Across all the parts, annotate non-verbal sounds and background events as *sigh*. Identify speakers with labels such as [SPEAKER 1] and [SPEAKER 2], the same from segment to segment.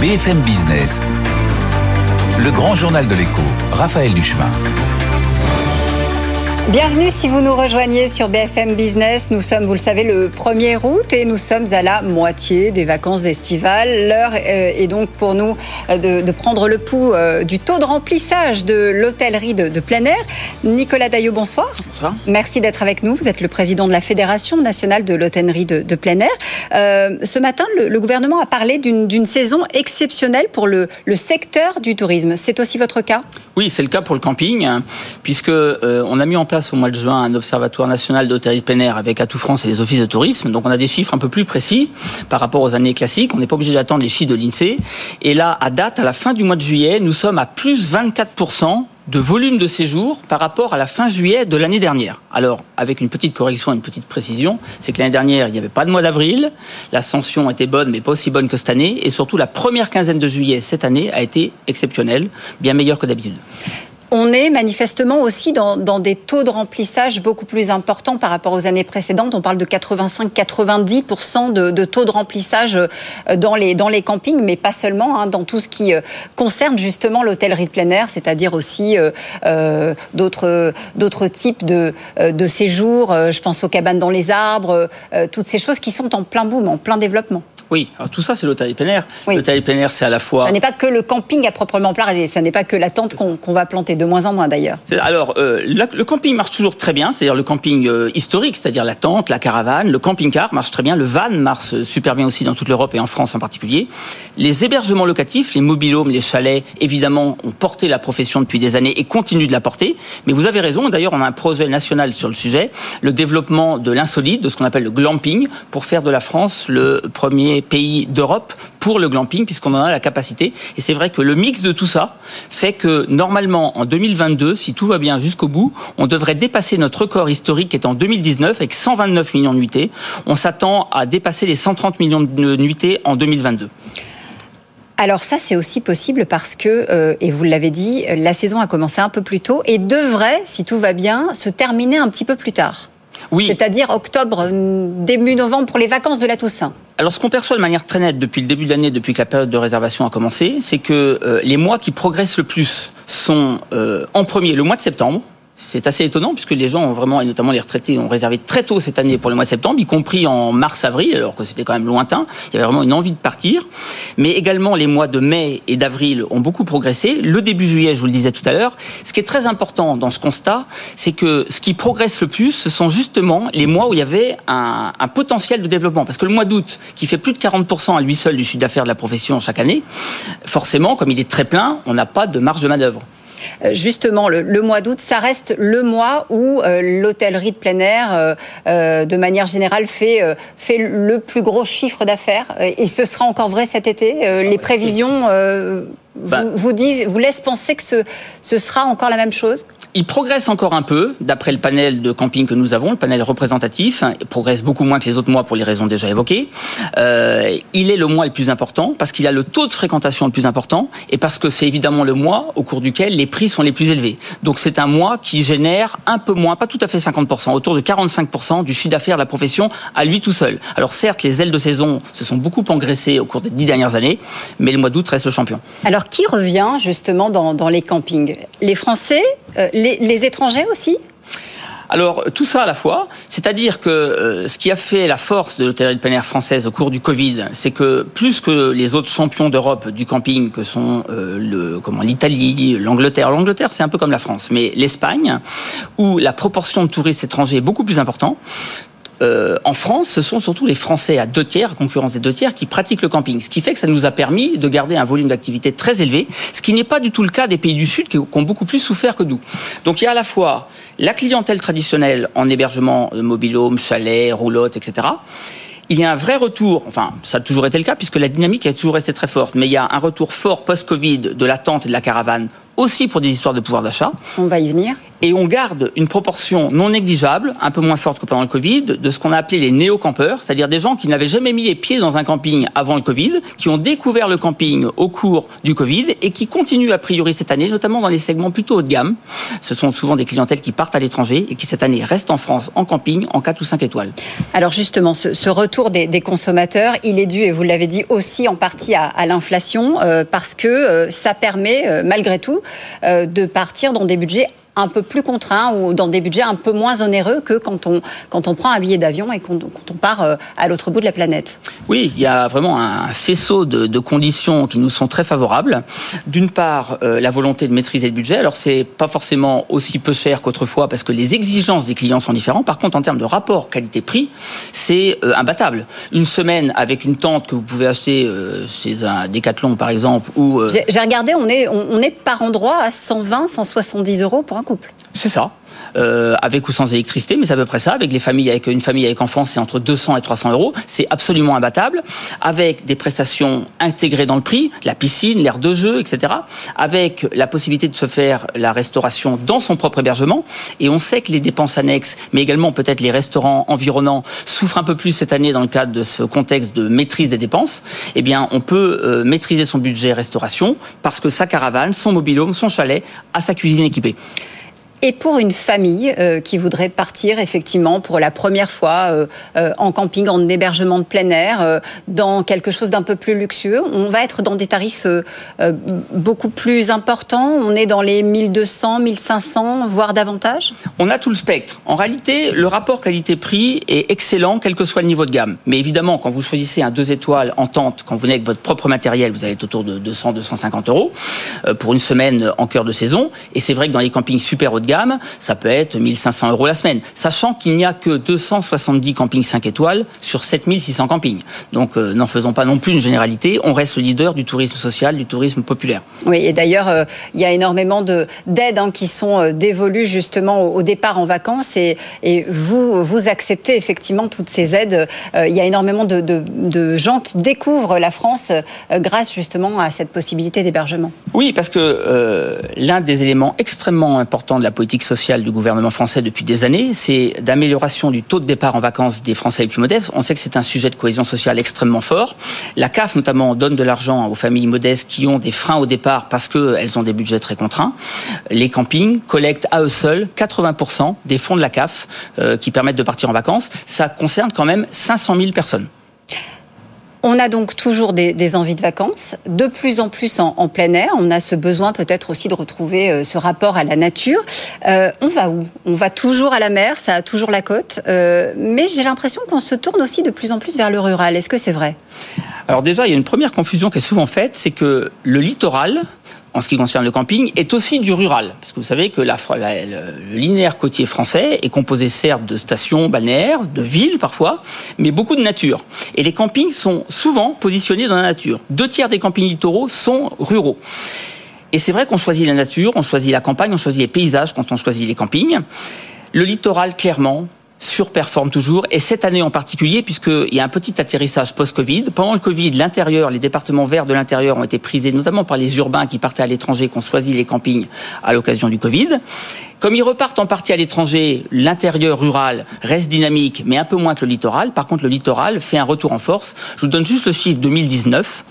[SPEAKER 1] BFM Business, le grand journal de l'écho, Raphaël Duchemin.
[SPEAKER 2] Bienvenue si vous nous rejoignez sur BFM Business. Nous sommes, vous le savez, le 1er août et nous sommes à la moitié des vacances estivales. L'heure euh, est donc pour nous euh, de, prendre le pouls euh, du taux de remplissage de l'hôtellerie de, plein air. Nicolas Daillot, bonsoir.
[SPEAKER 3] Bonsoir.
[SPEAKER 2] Merci d'être avec nous. Vous êtes le président de la Fédération nationale de l'hôtellerie de, plein air. ce matin, le, gouvernement a parlé d'une saison exceptionnelle pour le, le secteur du tourisme. C'est aussi votre cas?
[SPEAKER 3] Oui, c'est le cas pour le camping, puisque on a mis en place au mois de juin un observatoire national d'hôtellerie plein avec Atout France et les offices de tourisme. Donc on a des chiffres un peu plus précis par rapport aux années classiques. On n'est pas obligé d'attendre les chiffres de l'INSEE. Et là, à date, à la fin du mois de juillet, nous sommes à plus 24% de volume de séjour par rapport à la fin juillet de l'année dernière. Alors, avec une petite correction, une petite précision, c'est que l'année dernière, il n'y avait pas de mois d'avril, l'ascension était bonne, mais pas aussi bonne que cette année, et surtout la première quinzaine de juillet cette année a été exceptionnelle, bien meilleure que d'habitude.
[SPEAKER 2] On est manifestement aussi dans, des taux de remplissage beaucoup plus importants par rapport aux années précédentes. On parle de 85-90% de, taux de remplissage euh, dans les, dans les campings, mais pas seulement, hein, dans tout ce qui euh, concerne justement l'hôtellerie de plein air, c'est-à-dire aussi euh, d'autres, d'autres types de, de séjours. Je pense aux cabanes dans les arbres, toutes ces choses qui sont en plein boom, en plein développement.
[SPEAKER 3] Oui, alors tout ça, c'est l'hôtel plein air. L'hôtel plein air, c'est à la fois.
[SPEAKER 2] Ça n'est pas que le camping à proprement parler, ça n'est pas que la tente qu'on va planter, de moins en moins d'ailleurs.
[SPEAKER 3] Alors, euh, le camping marche toujours très bien, c'est-à-dire le camping euh, historique, c'est-à-dire la tente, la caravane, le camping-car marche très bien, le van marche super bien aussi dans toute l'Europe et en France en particulier. Les hébergements locatifs, les mobilhomes, les chalets, évidemment, ont porté la profession depuis des années et continuent de la porter. Mais vous avez raison, d'ailleurs, on a un projet national sur le sujet, le développement de l'insolite, de ce qu'on appelle le glamping, pour faire de la France le premier pays d'Europe pour le glamping, puisqu'on en a la capacité. Et c'est vrai que le mix de tout ça fait que normalement, en 2022, si tout va bien jusqu'au bout, on devrait dépasser notre record historique qui est en 2019 avec 129 millions de nuitées. On s'attend à dépasser les 130 millions de nuitées en 2022.
[SPEAKER 2] Alors ça, c'est aussi possible parce que, euh, et vous l'avez dit, la saison a commencé un peu plus tôt et devrait, si tout va bien, se terminer un petit peu plus tard. Oui. C'est-à-dire octobre, début novembre pour les vacances de la Toussaint.
[SPEAKER 3] Alors, ce qu'on perçoit de manière très nette depuis le début de l'année, depuis que la période de réservation a commencé, c'est que euh, les mois qui progressent le plus sont euh, en premier le mois de septembre, c'est assez étonnant puisque les gens ont vraiment, et notamment les retraités, ont réservé très tôt cette année pour le mois de septembre, y compris en mars-avril, alors que c'était quand même lointain. Il y avait vraiment une envie de partir. Mais également, les mois de mai et d'avril ont beaucoup progressé. Le début juillet, je vous le disais tout à l'heure. Ce qui est très important dans ce constat, c'est que ce qui progresse le plus, ce sont justement les mois où il y avait un, un potentiel de développement. Parce que le mois d'août, qui fait plus de 40% à lui seul du chiffre d'affaires de la profession chaque année, forcément, comme il est très plein, on n'a pas de marge de manœuvre.
[SPEAKER 2] Euh, justement, le, mois d'août, ça reste le mois où euh, l'hôtellerie de plein air, euh, de manière générale, fait, fait le plus gros chiffre d'affaires. Et ce sera encore vrai cet été. les prévisions bah. vous, disent, vous laissent penser que ce, ce sera encore la même chose?
[SPEAKER 3] Il progresse encore un peu, d'après le panel de camping que nous avons, le panel représentatif. Il progresse beaucoup moins que les autres mois pour les raisons déjà évoquées. Euh, il est le mois le plus important parce qu'il a le taux de fréquentation le plus important et parce que c'est évidemment le mois au cours duquel les prix sont les plus élevés. Donc c'est un mois qui génère un peu moins, pas tout à fait 50%, autour de 45% du chiffre d'affaires de la profession à lui tout seul. Alors certes, les ailes de saison se sont beaucoup engraissées au cours des dix dernières années, mais le mois d'août reste le champion.
[SPEAKER 2] Alors qui revient justement dans, les campings? Les Français? Euh, étrangers aussi?
[SPEAKER 3] Alors tout ça à la fois, c'est-à-dire que euh, ce qui a fait la force de l'hôtellerie de plein air française au cours du Covid, c'est que plus que les autres champions d'Europe du camping, que sont euh, l'Italie, l'Angleterre, l'Angleterre c'est un peu comme la France, mais l'Espagne, où la proportion de touristes étrangers est beaucoup plus importante, euh, en France, ce sont surtout les Français à deux tiers, concurrence des deux tiers, qui pratiquent le camping. Ce qui fait que ça nous a permis de garder un volume d'activité très élevé, ce qui n'est pas du tout le cas des pays du Sud qui ont beaucoup plus souffert que nous. Donc il y a à la fois la clientèle traditionnelle en hébergement, mobile home, chalet, roulotte, etc. il y a un vrai retour, enfin ça a toujours été le cas puisque la dynamique a toujours resté très forte, mais il y a un retour fort post-Covid de l'attente et de la caravane aussi pour des histoires de pouvoir d'achat.
[SPEAKER 2] On va y venir.
[SPEAKER 3] Et on garde une proportion non négligeable, un peu moins forte que pendant le Covid, de ce qu'on a appelé les néo-campeurs, c'est-à-dire des gens qui n'avaient jamais mis les pieds dans un camping avant le Covid, qui ont découvert le camping au cours du Covid et qui continuent a priori cette année, notamment dans les segments plutôt haut de gamme. Ce sont souvent des clientèles qui partent à l'étranger et qui cette année restent en France en camping en 4 ou 5 étoiles.
[SPEAKER 2] Alors justement, ce, retour des, consommateurs, il est dû, et vous l'avez dit, aussi en partie à, l'inflation, euh, parce que euh, ça permet, euh, malgré tout, de partir dans des budgets un peu plus contraint ou dans des budgets un peu moins onéreux que quand on, quand on prend un billet d'avion et quand, on part euh, à l'autre bout de la planète.
[SPEAKER 3] Oui, il y a vraiment un faisceau de, conditions qui nous sont très favorables. D'une part, euh, la volonté de maîtriser le budget. Alors, c'est pas forcément aussi peu cher qu'autrefois parce que les exigences des clients sont différentes. Par contre, en termes de rapport qualité-prix, c'est euh, imbattable. Une semaine avec une tente que vous pouvez acheter chez un Decathlon, par exemple, ou...
[SPEAKER 2] J'ai regardé, on est, on, est par endroit à 120, 170 euros pour un
[SPEAKER 3] c'est ça. Euh, avec ou sans électricité, mais c'est à peu près ça. Avec les familles, avec une famille avec enfants, c'est entre 200 et 300 euros. C'est absolument imbattable. Avec des prestations intégrées dans le prix, la piscine, l'aire de jeu, etc. Avec la possibilité de se faire la restauration dans son propre hébergement. Et on sait que les dépenses annexes, mais également peut-être les restaurants environnants, souffrent un peu plus cette année dans le cadre de ce contexte de maîtrise des dépenses. Eh bien, on peut euh, maîtriser son budget restauration parce que sa caravane, son mobilhome, son chalet a sa cuisine équipée.
[SPEAKER 2] Et pour une famille euh, qui voudrait partir effectivement pour la première fois euh, euh, en camping, en hébergement de plein air, dans quelque chose d'un peu plus luxueux, on va être dans des tarifs beaucoup plus importants. On est dans les 1200, 1500, voire davantage?
[SPEAKER 3] On a tout le spectre. En réalité, le rapport qualité-prix est excellent, quel que soit le niveau de gamme. Mais évidemment, quand vous choisissez un 2 étoiles en tente, quand vous venez avec votre propre matériel, vous allez être autour de 200, 250 euros pour une semaine en cœur de saison. Et c'est vrai que dans les campings super haut de gamme, ça peut être 1500 euros la semaine, sachant qu'il n'y a que 270 campings 5 étoiles sur 7600 campings. Donc euh, n'en faisons pas non plus une généralité, on reste le leader du tourisme social, du tourisme populaire.
[SPEAKER 2] Oui, et d'ailleurs, euh, il y a énormément d'aides hein, qui sont euh, dévolues justement au, départ en vacances et, et, vous, vous acceptez effectivement toutes ces aides. il y a énormément de, de, gens qui découvrent la France grâce justement à cette possibilité d'hébergement.
[SPEAKER 3] Oui, parce que l'un des éléments extrêmement importants de la politique sociale du gouvernement français depuis des années, c'est d'amélioration du taux de départ en vacances des Français les plus modestes. On sait que c'est un sujet de cohésion sociale extrêmement fort. La CAF, notamment, donne de l'argent aux familles modestes qui ont des freins au départ parce qu'elles ont des budgets très contraints. Les campings collectent à eux seuls 80% des fonds de la CAF euh, qui permettent de partir en vacances. Ça concerne quand même 500 000 personnes.
[SPEAKER 2] On a donc toujours des, envies de vacances, de plus en plus en, plein air. On a ce besoin peut-être aussi de retrouver euh, ce rapport à la nature. Euh, on va où? On va toujours à la mer, ça a toujours la côte, euh, mais j'ai l'impression qu'on se tourne aussi de plus en plus vers le rural. Est-ce que c'est vrai?
[SPEAKER 3] Alors déjà, il y a une première confusion qui est souvent faite, c'est que le littoral, en ce qui concerne le camping, est aussi du rural. Parce que vous savez que la, le, linéaire côtier français est composé certes de stations balnéaires, de villes parfois, mais beaucoup de nature. Et les campings sont souvent positionnés dans la nature. Deux tiers des campings littoraux sont ruraux. Et c'est vrai qu'on choisit la nature, on choisit la campagne, on choisit les paysages quand on choisit les campings. Le littoral, clairement, surperforme toujours, et cette année en particulier, puisqu'il y a un petit atterrissage post-Covid. Pendant le Covid, l'intérieur, les départements verts de l'intérieur ont été prisés, notamment par les urbains qui partaient à l'étranger, qui ont choisi les campings à l'occasion du Covid. Comme ils repartent en partie à l'étranger, l'intérieur rural reste dynamique, mais un peu moins que le littoral. Par contre, le littoral fait un retour en force. Je vous donne juste le chiffre 2019.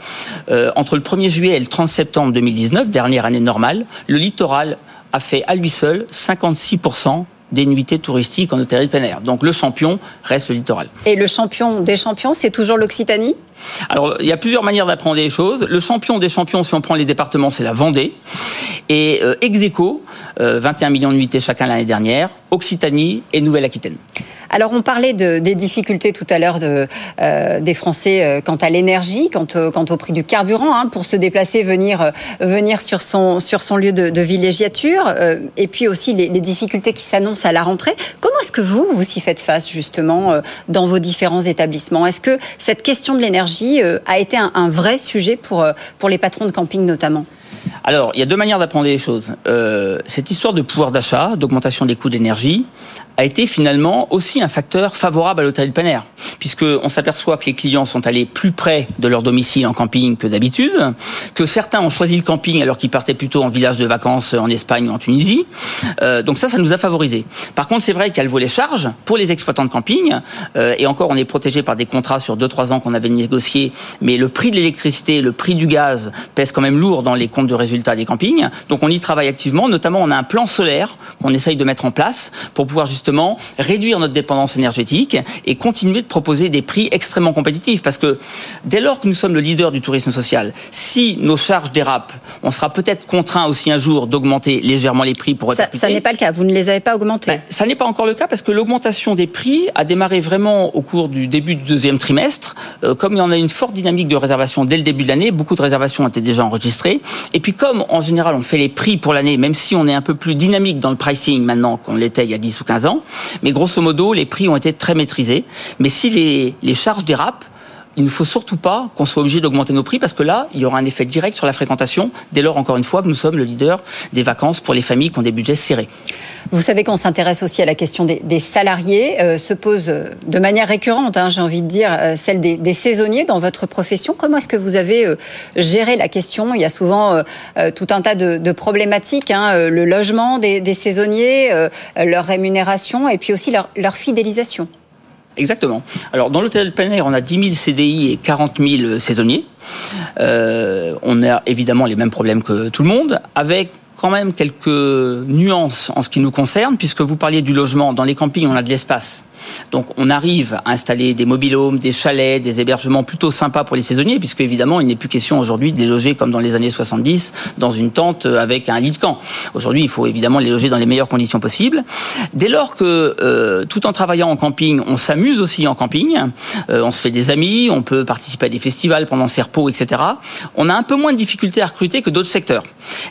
[SPEAKER 3] Euh, entre le 1er juillet et le 30 septembre 2019, dernière année normale, le littoral a fait à lui seul 56% des nuitées touristiques en hôtellerie plein air. Donc le champion reste le littoral.
[SPEAKER 2] Et le champion des champions, c'est toujours l'Occitanie?
[SPEAKER 3] Alors il y a plusieurs manières d'apprendre les choses. Le champion des champions, si on prend les départements, c'est la Vendée. Et euh, Execo, 21 euh, millions de nuitées chacun l'année dernière, Occitanie et Nouvelle-Aquitaine.
[SPEAKER 2] Alors on parlait de, des difficultés tout à l'heure euh, des Français euh, quant à l'énergie, quant, au prix du carburant, hein, pour se déplacer, venir, euh, venir sur, son, lieu de, villégiature, et puis aussi les, difficultés qui s'annoncent à la rentrée. Comment est-ce que vous, vous s'y faites face justement dans vos différents établissements? Est-ce que cette question de l'énergie a été un, vrai sujet pour les patrons de camping notamment?
[SPEAKER 3] Alors, il y a deux manières d'apprendre les choses. cette histoire de pouvoir d'achat, d'augmentation des coûts d'énergie, a été finalement aussi un facteur favorable à l'hôtel plein air, puisqu'on s'aperçoit que les clients sont allés plus près de leur domicile en camping que d'habitude, que certains ont choisi le camping alors qu'ils partaient plutôt en village de vacances en Espagne ou en Tunisie. Euh, donc ça, ça nous a favorisé. Par contre, c'est vrai qu'il y a le volet charge pour les exploitants de camping, euh, et encore, on est protégé par des contrats sur 2-3 ans qu'on avait négociés, mais le prix de l'électricité, le prix du gaz pèse quand même lourd dans les comptes de résultats des campings. Donc on y travaille activement, notamment on a un plan solaire qu'on essaye de mettre en place pour pouvoir justement réduire notre dépendance énergétique et continuer de proposer des prix extrêmement compétitifs. Parce que dès lors que nous sommes le leader du tourisme social, si nos charges dérapent, on sera peut-être contraint aussi un jour d'augmenter légèrement les prix pour
[SPEAKER 2] Ça, ça n'est pas le cas, vous ne les avez pas augmentés ben,
[SPEAKER 3] Ça n'est pas encore le cas parce que l'augmentation des prix a démarré vraiment au cours du début du deuxième trimestre. Euh, comme il y en a une forte dynamique de réservation dès le début de l'année, beaucoup de réservations étaient déjà enregistrées. Et puis comme en général on fait les prix pour l'année, même si on est un peu plus dynamique dans le pricing maintenant qu'on l'était il y a 10 ou 15 ans, mais grosso modo les prix ont été très maîtrisés. Mais si les, charges dérapent, il ne faut surtout pas qu'on soit obligé d'augmenter nos prix parce que là, il y aura un effet direct sur la fréquentation, dès lors, encore une fois, que nous sommes le leader des vacances pour les familles qui ont des budgets serrés.
[SPEAKER 2] Vous savez qu'on s'intéresse aussi à la question des, salariés, euh, se pose euh, de manière récurrente, hein, j'ai envie de dire, euh, celle des, saisonniers dans votre profession. Comment est-ce que vous avez géré la question? Il y a souvent tout un tas de, problématiques, hein, le logement des, saisonniers, leur rémunération et puis aussi leur fidélisation.
[SPEAKER 3] Exactement. Alors, dans l'hôtel plein on a 10 000 CDI et 40 000 saisonniers. Euh, on a évidemment les mêmes problèmes que tout le monde, avec quand même quelques nuances en ce qui nous concerne, puisque vous parliez du logement. Dans les campings, on a de l'espace. Donc on arrive à installer des mobilhomes, des chalets, des hébergements plutôt sympas pour les saisonniers, puisque évidemment il n'est plus question aujourd'hui de les loger comme dans les années 70 dans une tente avec un lit de camp. Aujourd'hui il faut évidemment les loger dans les meilleures conditions possibles. Dès lors que euh, tout en travaillant en camping, on s'amuse aussi en camping, euh, on se fait des amis, on peut participer à des festivals pendant ses repos, etc. On a un peu moins de difficultés à recruter que d'autres secteurs.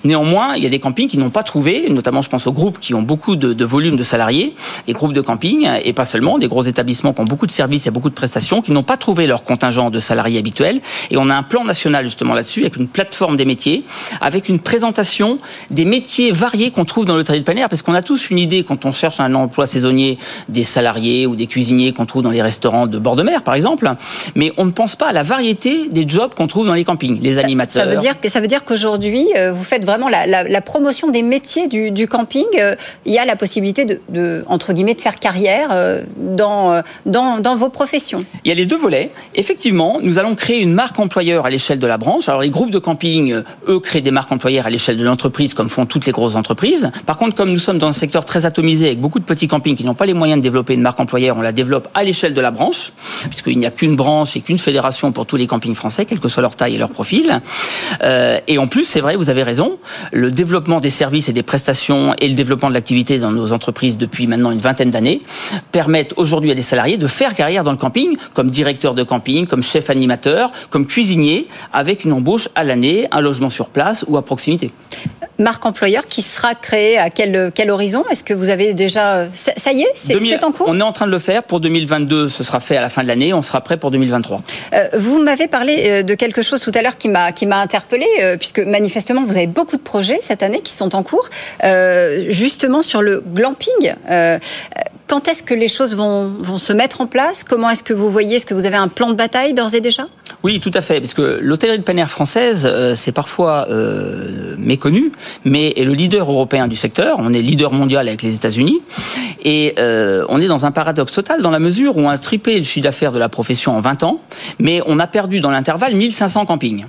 [SPEAKER 3] Néanmoins, il y a des campings qui n'ont pas trouvé, notamment je pense aux groupes qui ont beaucoup de, volume de salariés, des groupes de camping, et pas seulement des gros établissements qui ont beaucoup de services et beaucoup de prestations, qui n'ont pas trouvé leur contingent de salariés habituels. Et on a un plan national justement là-dessus, avec une plateforme des métiers, avec une présentation des métiers variés qu'on trouve dans le de plein parce qu'on a tous une idée quand on cherche un emploi saisonnier des salariés ou des cuisiniers qu'on trouve dans les restaurants de bord de mer, par exemple, mais on ne pense pas à la variété des jobs qu'on trouve dans les campings, les animateurs.
[SPEAKER 2] Ça veut dire que ça veut dire qu'aujourd'hui, euh, vous faites vraiment la, promotion des métiers du, camping. Euh, il y a la possibilité de, entre guillemets de faire carrière euh, dans, dans, vos professions
[SPEAKER 3] Il y a les deux volets. Effectivement, nous allons créer une marque employeur à l'échelle de la branche. Alors les groupes de camping, euh, eux, créent des marques employeurs à l'échelle de l'entreprise, comme font toutes les grosses entreprises. Par contre, comme nous sommes dans un secteur très atomisé, avec beaucoup de petits campings qui n'ont pas les moyens de développer une marque employeur, on la développe à l'échelle de la branche, puisqu'il n'y a qu'une branche et qu'une fédération pour tous les campings français, quelle que soit leur taille et leur profil. Euh, et en plus, c'est vrai, vous avez raison, le développement des services et des prestations et le développement de l'activité dans nos entreprises depuis maintenant une vingtaine d'années permettent aujourd'hui à des salariés de faire carrière dans le camping, comme directeur de camping, comme chef animateur, comme cuisinier, avec une embauche à l'année, un logement sur place ou à proximité
[SPEAKER 2] marque employeur qui sera créée à quel, quel horizon? Est-ce que vous avez déjà... Ça, y est C'est en cours?
[SPEAKER 3] On est en train de le faire. Pour 2022, ce sera fait à la fin de l'année. On sera prêt pour 2023.
[SPEAKER 2] Euh, vous m'avez parlé euh, de quelque chose tout à l'heure qui m'a interpellé, euh, puisque manifestement, vous avez beaucoup de projets cette année qui sont en cours, justement sur le glamping. Quand est-ce que les choses vont, se mettre en place? Comment est-ce que vous voyez? Est-ce que vous avez un plan de bataille d'ores et déjà?
[SPEAKER 3] Oui, tout à fait. Parce que l'hôtellerie de air française, c'est parfois méconnu mais est le leader européen du secteur. On est leader mondial avec les États-Unis. Et euh, on est dans un paradoxe total dans la mesure où on a triplé le chiffre d'affaires de la profession en 20 ans, mais on a perdu dans l'intervalle 1500 campings.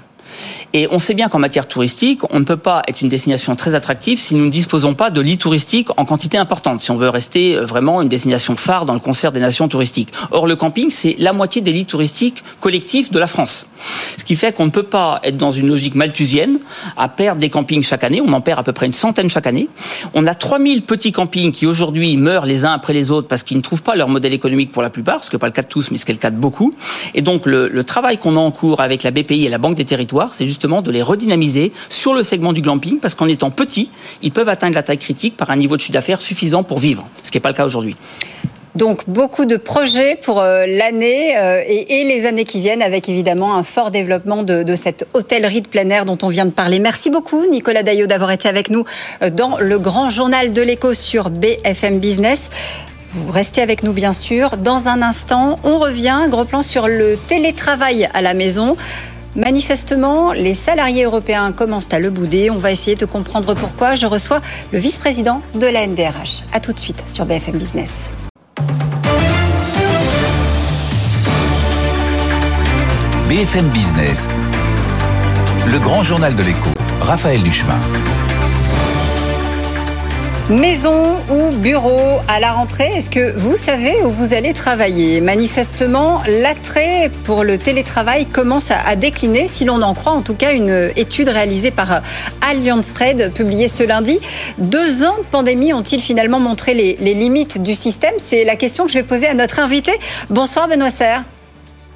[SPEAKER 3] Et on sait bien qu'en matière touristique, on ne peut pas être une destination très attractive si nous ne disposons pas de lits touristiques en quantité importante, si on veut rester euh, vraiment une destination phare dans le concert des nations touristiques. Or, le camping, c'est la moitié des lits touristiques collectifs de la France. Ce qui fait qu'on ne peut pas être dans une logique malthusienne à perdre des campings chaque année. On en perd à peu près une centaine chaque année. On a 3000 petits campings qui aujourd'hui meurent les uns après les autres parce qu'ils ne trouvent pas leur modèle économique pour la plupart, ce n'est pas le cas de tous, mais ce qui le cas de beaucoup. Et donc, le, le travail qu'on a en cours avec la BPI et la Banque des Territoires, c'est justement de les redynamiser sur le segment du glamping parce qu'en étant petits, ils peuvent atteindre la taille critique par un niveau de chiffre d'affaires suffisant pour vivre, ce qui n'est pas le cas aujourd'hui.
[SPEAKER 2] Donc beaucoup de projets pour euh, l'année euh, et, les années qui viennent, avec évidemment un fort développement de, cette hôtellerie de plein air dont on vient de parler. Merci beaucoup Nicolas Daillot d'avoir été avec nous euh, dans le grand journal de l'écho sur BFM Business. Vous restez avec nous bien sûr. Dans un instant, on revient, gros plan sur le télétravail à la maison. Manifestement, les salariés européens commencent à le bouder. On va essayer de comprendre pourquoi. Je reçois le vice-président de la NDRH. A tout de suite sur BFM Business.
[SPEAKER 1] BFM Business, le grand journal de l'écho, Raphaël Duchemin.
[SPEAKER 2] Maison ou bureau à la rentrée, est-ce que vous savez où vous allez travailler? Manifestement, l'attrait pour le télétravail commence à, décliner, si l'on en croit en tout cas une étude réalisée par Allianz Trade publiée ce lundi. Deux ans de pandémie ont-ils finalement montré les, les limites du système? C'est la question que je vais poser à notre invité. Bonsoir Benoît Serre.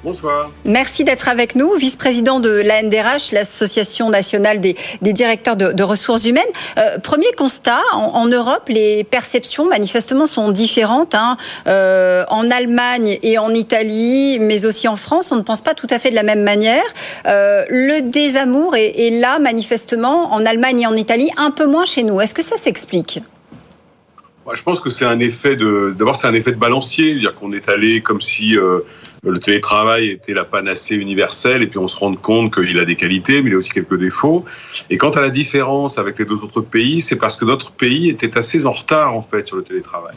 [SPEAKER 4] Bonsoir.
[SPEAKER 2] Merci d'être avec nous, vice-président de l'ANDRH, l'Association nationale des, directeurs de, ressources humaines. Euh, premier constat, en, Europe, les perceptions manifestement sont différentes. Hein. Euh, en Allemagne et en Italie, mais aussi en France, on ne pense pas tout à fait de la même manière. Euh, le désamour est, est là, manifestement, en Allemagne et en Italie, un peu moins chez nous. Est-ce que ça s'explique?
[SPEAKER 4] Je pense que c'est un effet de. D'abord, c'est un effet de balancier, dire qu'on est allé comme si le télétravail était la panacée universelle et puis on se rend compte qu'il a des qualités, mais il a aussi quelques défauts. Et quant à la différence avec les deux autres pays, c'est parce que notre pays était assez en retard en fait sur le télétravail.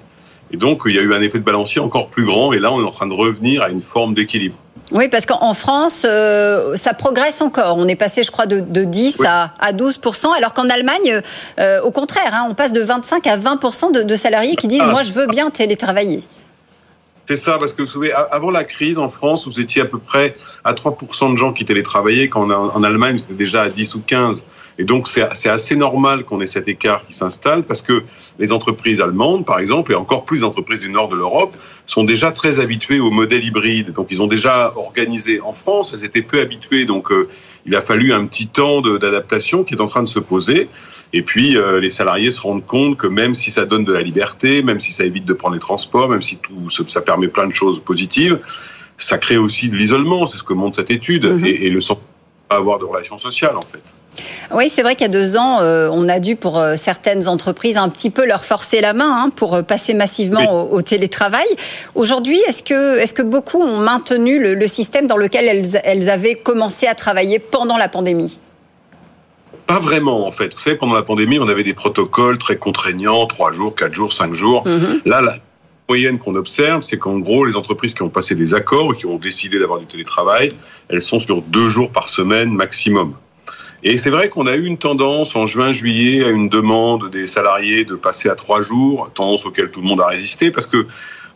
[SPEAKER 4] Et donc il y a eu un effet de balancier encore plus grand et là on est en train de revenir à une forme d'équilibre.
[SPEAKER 2] Oui, parce qu'en France, euh, ça progresse encore. On est passé, je crois, de, 10 à, 12% alors qu'en Allemagne, euh, au contraire, hein, on passe de 25 à 20 de, salariés qui disent ah. Moi, je veux bien télétravailler.
[SPEAKER 4] C'est ça, parce que vous savez, avant la crise en France, vous étiez à peu près à 3% de gens qui télétravaillaient, quand en, Allemagne, c'était déjà à 10 ou 15. Et donc, c'est assez normal qu'on ait cet écart qui s'installe, parce que les entreprises allemandes, par exemple, et encore plus les entreprises du nord de l'Europe, sont déjà très habituées au modèle hybride. Donc, ils ont déjà organisé en France, elles étaient peu habituées, donc euh, il a fallu un petit temps d'adaptation qui est en train de se poser. Et puis, euh, les salariés se rendent compte que même si ça donne de la liberté, même si ça évite de prendre les transports, même si tout ça permet plein de choses positives, ça crée aussi de l'isolement. C'est ce que montre cette étude. Mhm. Et, le sens pas avoir de relations sociales, en fait.
[SPEAKER 2] Oui, c'est vrai qu'il y a deux ans, euh, on a dû pour euh, certaines entreprises un petit peu leur forcer la main hein, pour passer massivement au, télétravail. Aujourd'hui, est-ce que, est que beaucoup ont maintenu le, système dans lequel elles, elles avaient commencé à travailler pendant la pandémie?
[SPEAKER 4] Pas vraiment, en fait. Vous savez, pendant la pandémie, on avait des protocoles très contraignants, trois jours, quatre jours, cinq jours. Mhm. Là, la moyenne qu'on observe, c'est qu'en gros, les entreprises qui ont passé des accords et qui ont décidé d'avoir du télétravail, elles sont sur deux jours par semaine maximum. Et c'est vrai qu'on a eu une tendance en juin-juillet à une demande des salariés de passer à trois jours, tendance auquel tout le monde a résisté, parce que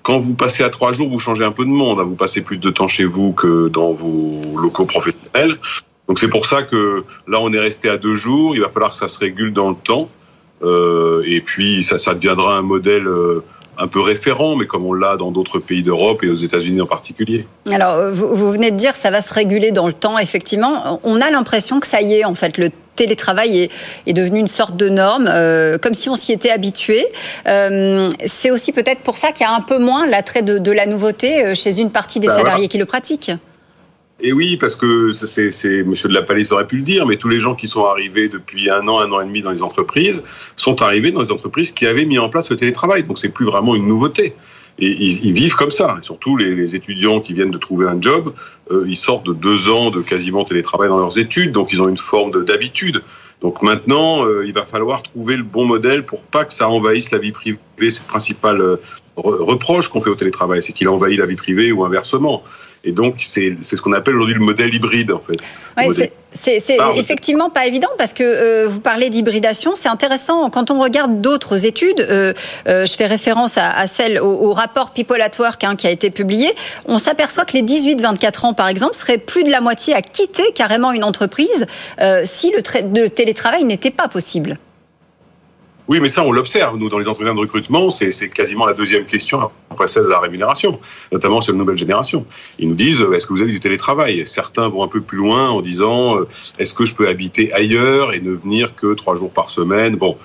[SPEAKER 4] quand vous passez à trois jours, vous changez un peu de monde. Hein. Vous passez plus de temps chez vous que dans vos locaux professionnels. Donc c'est pour ça que là, on est resté à deux jours. Il va falloir que ça se régule dans le temps. Euh, et puis, ça, ça, deviendra un modèle euh, un peu référent, mais comme on l'a dans d'autres pays d'Europe et aux États-Unis en particulier.
[SPEAKER 2] Alors, euh, vous, vous, venez de dire ça va se réguler dans le temps, effectivement. On a l'impression que ça y est, en fait, le télétravail est, est devenu une sorte de norme, euh, comme si on s'y était habitué. Euh, c'est aussi peut-être pour ça qu'il y a un peu moins l'attrait de, de, la nouveauté chez une partie des bah, salariés qui le pratiquent.
[SPEAKER 4] Et oui, parce que c'est, Monsieur de la Palisse aurait pu le dire, mais tous les gens qui sont arrivés depuis un an, un an et demi dans les entreprises sont arrivés dans les entreprises qui avaient mis en place le télétravail. Donc c'est plus vraiment une nouveauté. Et ils, vivent comme ça. Et surtout les, étudiants qui viennent de trouver un job, euh, ils sortent de deux ans de quasiment télétravail dans leurs études, donc ils ont une forme d'habitude. Donc maintenant, euh, il va falloir trouver le bon modèle pour pas que ça envahisse la vie privée. C'est le principal euh, reproche qu'on fait au télétravail, c'est qu'il envahit la vie privée ou inversement. Et donc, c'est ce qu'on appelle aujourd'hui le modèle hybride, en fait.
[SPEAKER 2] c'est effectivement pas évident parce que euh, vous parlez d'hybridation. C'est intéressant quand on regarde d'autres études. Euh, euh, je fais référence à, celle au, rapport People at Work hein, qui a été publié. On s'aperçoit que les 18-24 ans, par exemple, seraient plus de la moitié à quitter carrément une entreprise si le, le télétravail n'était pas possible.
[SPEAKER 4] Oui, mais ça, on l'observe, nous, dans les entretiens de recrutement, c'est quasiment la deuxième question après celle de la rémunération, notamment sur la nouvelle génération. Ils nous disent, est-ce que vous avez du télétravail? Certains vont un peu plus loin en disant, est-ce que je peux habiter ailleurs et ne venir que trois jours par semaine? Bon,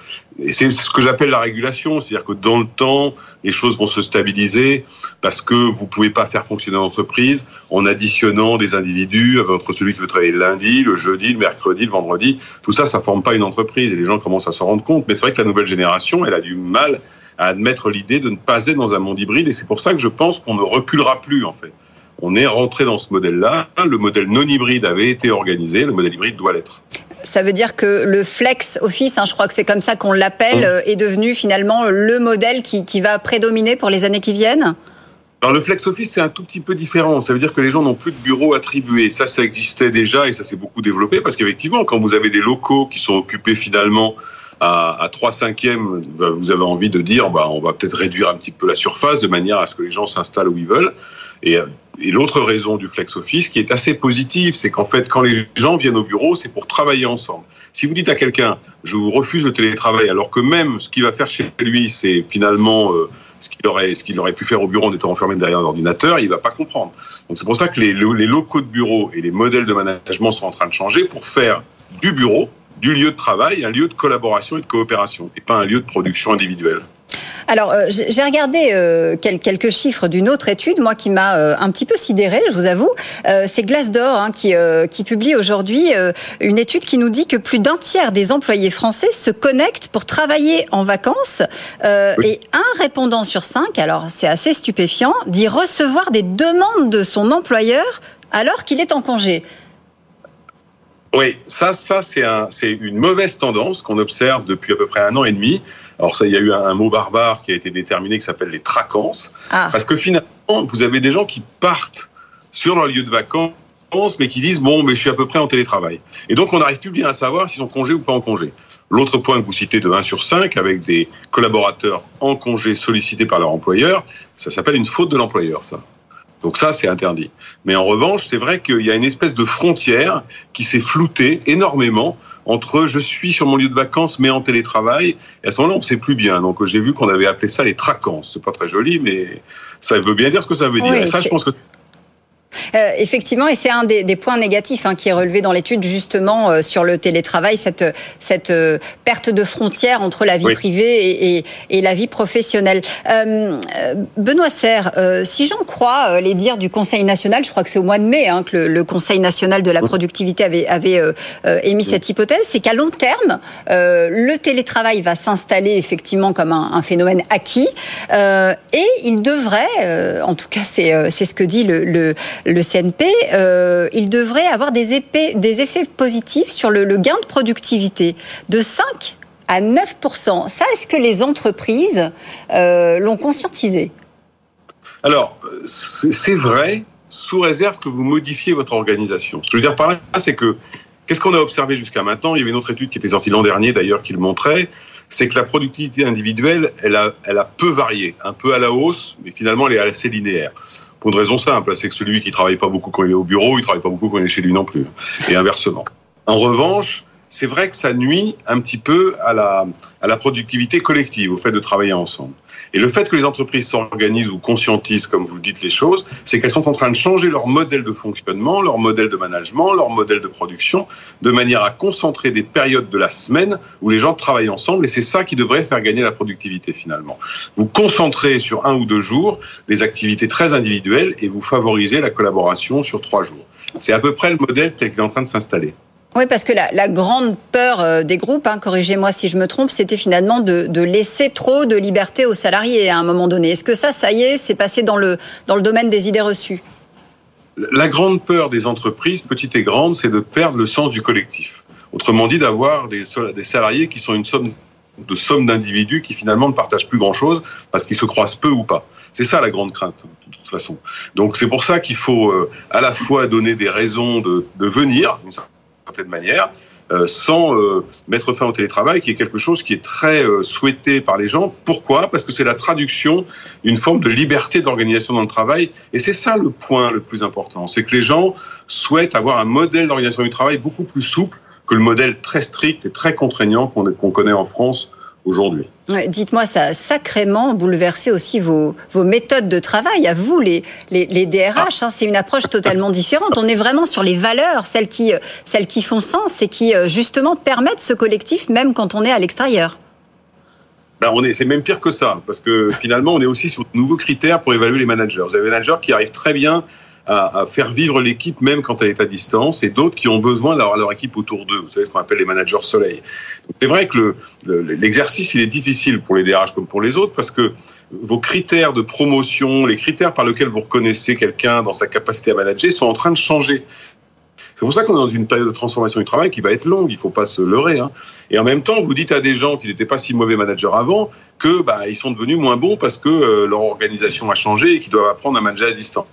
[SPEAKER 4] c'est ce que j'appelle la régulation, c'est-à-dire que dans le temps, les choses vont se stabiliser parce que vous pouvez pas faire fonctionner l'entreprise en additionnant des individus entre celui qui veut travailler le lundi, le jeudi, le mercredi, le vendredi. Tout ça, ça forme pas une entreprise et les gens commencent à s'en rendre compte. Mais c'est vrai que la nouvelle génération, elle a du mal à admettre l'idée de ne pas être dans un monde hybride. Et c'est pour ça que je pense qu'on ne reculera plus, en fait. On est rentré dans ce modèle-là. Le modèle non hybride avait été organisé. Le modèle hybride doit l'être.
[SPEAKER 2] Ça veut dire que le flex office, hein, je crois que c'est comme ça qu'on l'appelle, mmh. euh, est devenu finalement le modèle qui, qui va prédominer pour les années qui viennent?
[SPEAKER 4] Alors le flex office, c'est un tout petit peu différent. Ça veut dire que les gens n'ont plus de bureaux attribués. Ça, ça existait déjà et ça s'est beaucoup développé parce qu'effectivement, quand vous avez des locaux qui sont occupés finalement à, à 3 cinquièmes, vous avez envie de dire, bah, on va peut-être réduire un petit peu la surface de manière à ce que les gens s'installent où ils veulent. Et, et l'autre raison du flex office, qui est assez positive, c'est qu'en fait, quand les gens viennent au bureau, c'est pour travailler ensemble. Si vous dites à quelqu'un, je vous refuse le télétravail, alors que même ce qu'il va faire chez lui, c'est finalement euh, ce qu'il aurait, ce qu'il aurait pu faire au bureau en étant enfermé derrière un ordinateur, il va pas comprendre. Donc c'est pour ça que les, les locaux de bureau et les modèles de management sont en train de changer pour faire du bureau, du lieu de travail, un lieu de collaboration et de coopération, et pas un lieu de production individuelle.
[SPEAKER 2] Alors, euh, j'ai regardé euh, quelques chiffres d'une autre étude, moi, qui m'a euh, un petit peu sidéré, je vous avoue. C'est Glassdoor hein, qui, qui publie aujourd'hui une étude qui nous dit que plus d'un tiers des employés français se connectent pour travailler en vacances. Et un répondant sur cinq, alors c'est assez stupéfiant, dit recevoir des demandes de son employeur alors qu'il est en congé.
[SPEAKER 4] Oui, ça, ça c'est une mauvaise tendance qu'on observe depuis à peu près un an et demi. Alors ça, il y a eu un, mot barbare qui a été déterminé qui s'appelle les tracances. Ah. Parce que finalement, vous avez des gens qui partent sur leur lieu de vacances, mais qui disent bon, mais je suis à peu près en télétravail. Et donc on n'arrive plus bien à savoir s'ils sont en congé ou pas en congé. L'autre point que vous citez de 1 sur 5, avec des collaborateurs en congé sollicités par leur employeur, ça s'appelle une faute de l'employeur, ça. Donc ça, c'est interdit. Mais en revanche, c'est vrai qu'il y a une espèce de frontière qui s'est floutée énormément entre je suis sur mon lieu de vacances mais en télétravail. Et à ce moment-là, on ne sait plus bien. Donc j'ai vu qu'on avait appelé ça les tracances. C'est pas très joli, mais ça veut bien dire ce que ça veut dire. ça, je pense que
[SPEAKER 2] euh, effectivement, et c'est un des, points négatifs hein, qui est relevé dans l'étude justement euh, sur le télétravail, cette, cette euh, perte de frontière entre la vie privée et, et, la vie professionnelle. Benoît Serre, si j'en crois les dires du Conseil national, je crois que c'est au mois de mai hein, que le, Conseil national de la productivité avait, avait émis cette hypothèse, c'est qu'à long terme, le télétravail va s'installer effectivement comme un, un phénomène acquis et il devrait, en tout cas c'est ce que dit le, le, le CNP, euh, il devrait avoir des, effets positifs sur le, gain de productivité de 5 à 9% Ça, est-ce que les entreprises euh, l'ont conscientisé?
[SPEAKER 4] Alors, c'est vrai, sous réserve que vous modifiez votre organisation. Ce que je veux dire par là, c'est que qu'est-ce qu'on a observé jusqu'à maintenant? Il y avait une autre étude qui était sortie l'an dernier, d'ailleurs, qui le montrait. C'est que la productivité individuelle, elle a, elle a peu varié, un peu à la hausse, mais finalement, elle est assez linéaire. Pour une raison simple, c'est que celui qui travaille pas beaucoup quand il est au bureau, il travaille pas beaucoup quand il est chez lui non plus. Et inversement. En revanche, c'est vrai que ça nuit un petit peu à la, à la productivité collective, au fait de travailler ensemble. Et le fait que les entreprises s'organisent ou conscientisent, comme vous dites les choses, c'est qu'elles sont en train de changer leur modèle de fonctionnement, leur modèle de management, leur modèle de production, de manière à concentrer des périodes de la semaine où les gens travaillent ensemble. Et c'est ça qui devrait faire gagner la productivité finalement. Vous concentrez sur un ou deux jours des activités très individuelles et vous favorisez la collaboration sur trois jours. C'est à peu près le modèle tel qu'il est en train de s'installer.
[SPEAKER 2] Oui, parce que la, grande peur euh, des groupes, hein, corrigez-moi si je me trompe, c'était finalement de, laisser trop de liberté aux salariés à un moment donné. Est-ce que ça, ça y est, c'est passé dans le, dans le domaine des idées reçues?
[SPEAKER 4] La grande peur des entreprises, petites et grandes, c'est de perdre le sens du collectif. Autrement dit, d'avoir des, salariés qui sont une somme de somme d'individus qui finalement ne partagent plus grand-chose parce qu'ils se croisent peu ou pas. C'est ça la grande crainte, de toute façon. Donc c'est pour ça qu'il faut euh, à la fois donner des raisons de, venir, certaine manière, euh, sans euh, mettre fin au télétravail, qui est quelque chose qui est très euh, souhaité par les gens. Pourquoi? Parce que c'est la traduction d'une forme de liberté d'organisation dans le travail. Et c'est ça le point le plus important. C'est que les gens souhaitent avoir un modèle d'organisation du travail beaucoup plus souple que le modèle très strict et très contraignant qu'on connaît en France aujourd'hui.
[SPEAKER 2] Dites-moi, ça a sacrément bouleversé aussi vos, vos méthodes de travail, à vous, les, les, DRH. Hein. c'est une approche totalement différente. On est vraiment sur les valeurs, celles qui, celles qui font sens et qui, euh, justement, permettent ce collectif, même quand on est à l'extérieur.
[SPEAKER 4] Ben on est, c'est même pire que ça, parce que finalement, on est aussi sur de nouveaux critères pour évaluer les managers. Vous avez des managers qui arrivent très bien à, faire vivre l'équipe même quand elle est à distance, et d'autres qui ont besoin d'avoir leur équipe autour d'eux. Vous savez ce qu'on appelle les managers soleil. C'est vrai que l'exercice, il est difficile pour les DRH comme pour les autres, parce que vos critères de promotion, les critères par lesquels vous reconnaissez quelqu'un dans sa capacité à manager sont en train de changer. C'est pour ça qu'on est dans une période de transformation du travail qui va être longue, il ne faut pas se leurrer. Hein. Et en même temps, vous dites à des gens qui n'étaient pas si mauvais managers avant que bah, ils sont devenus moins bons parce que euh, leur organisation a changé et qu'ils doivent apprendre à manager à distance.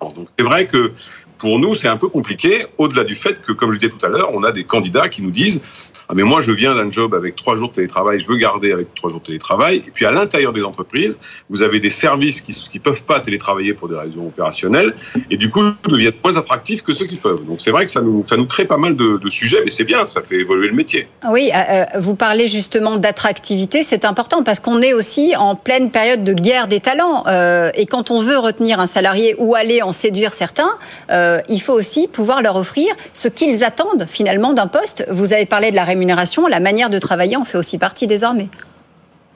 [SPEAKER 4] Donc c'est vrai que pour nous, c'est un peu compliqué, au-delà du fait que, comme je disais tout à l'heure, on a des candidats qui nous disent ah mais moi je viens d'un job avec trois jours de télétravail, je veux garder avec trois jours de télétravail. Et puis à l'intérieur des entreprises, vous avez des services qui ne peuvent pas télétravailler pour des raisons opérationnelles et du coup deviennent moins attractifs que ceux qui peuvent. Donc c'est vrai que ça nous, crée pas mal de, sujets, mais c'est bien, ça fait évoluer le métier.
[SPEAKER 2] Oui, euh, euh vous parlez justement d'attractivité, c'est important parce qu'on est aussi en pleine période de guerre des talents euh, et quand on veut retenir un salarié ou aller en séduire certains, il faut aussi pouvoir leur offrir ce qu'ils attendent finalement d'un poste. Vous avez parlé de la rémunération, la manière de travailler en fait aussi partie désormais.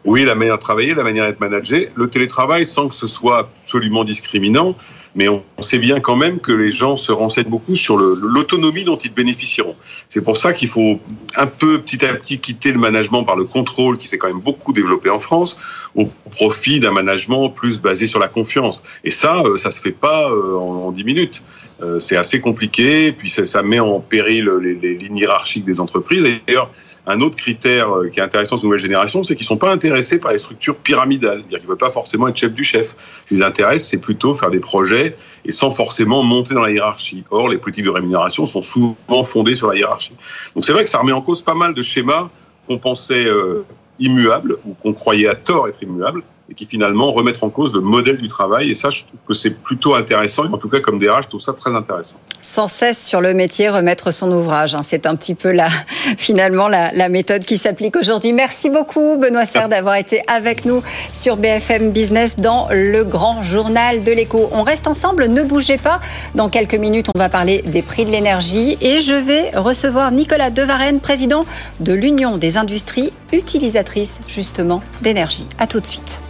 [SPEAKER 4] Oui, la manière de travailler, la manière d'être managé. Le télétravail, sans que ce soit absolument discriminant, mais on sait bien quand même que les gens se renseignent beaucoup sur l'autonomie dont ils bénéficieront. C'est pour ça qu'il faut un peu petit à petit quitter le management par le contrôle qui s'est quand même beaucoup développé en France au profit d'un management plus basé sur la confiance. Et ça, euh, ça se fait pas euh, en dix minutes. Euh, c'est assez compliqué, puis ça, met en péril les, les lignes hiérarchiques des entreprises. D'ailleurs, un autre critère euh, qui est intéressant de nouvelle génération, c'est qu'ils sont pas intéressés par les structures pyramidales. C'est-à-dire qu'ils veulent pas forcément être chef du chef. Ce qui les intéresse, c'est plutôt faire des projets et sans forcément monter dans la hiérarchie. Or, les politiques de rémunération sont souvent fondées sur la hiérarchie. Donc c'est vrai que ça remet en cause pas mal de schémas qu'on pensait euh, immuables ou qu'on croyait à tort être immuables et qui finalement remettre en cause le modèle du travail. Et ça, je trouve que c'est plutôt intéressant. Et en tout cas, comme DRH, je trouve ça très intéressant.
[SPEAKER 2] Sans cesse sur le métier, remettre son ouvrage. Hein. C'est un petit peu la, *laughs* finalement la, la méthode qui s'applique aujourd'hui. Merci beaucoup, Benoît Serre, d'avoir été avec nous sur BFM Business dans le grand journal de l'écho. On reste ensemble, ne bougez pas. Dans quelques minutes, on va parler des prix de l'énergie et je vais recevoir Nicolas Devarenne, président de l'Union des industries utilisatrices justement d'énergie. À tout de suite.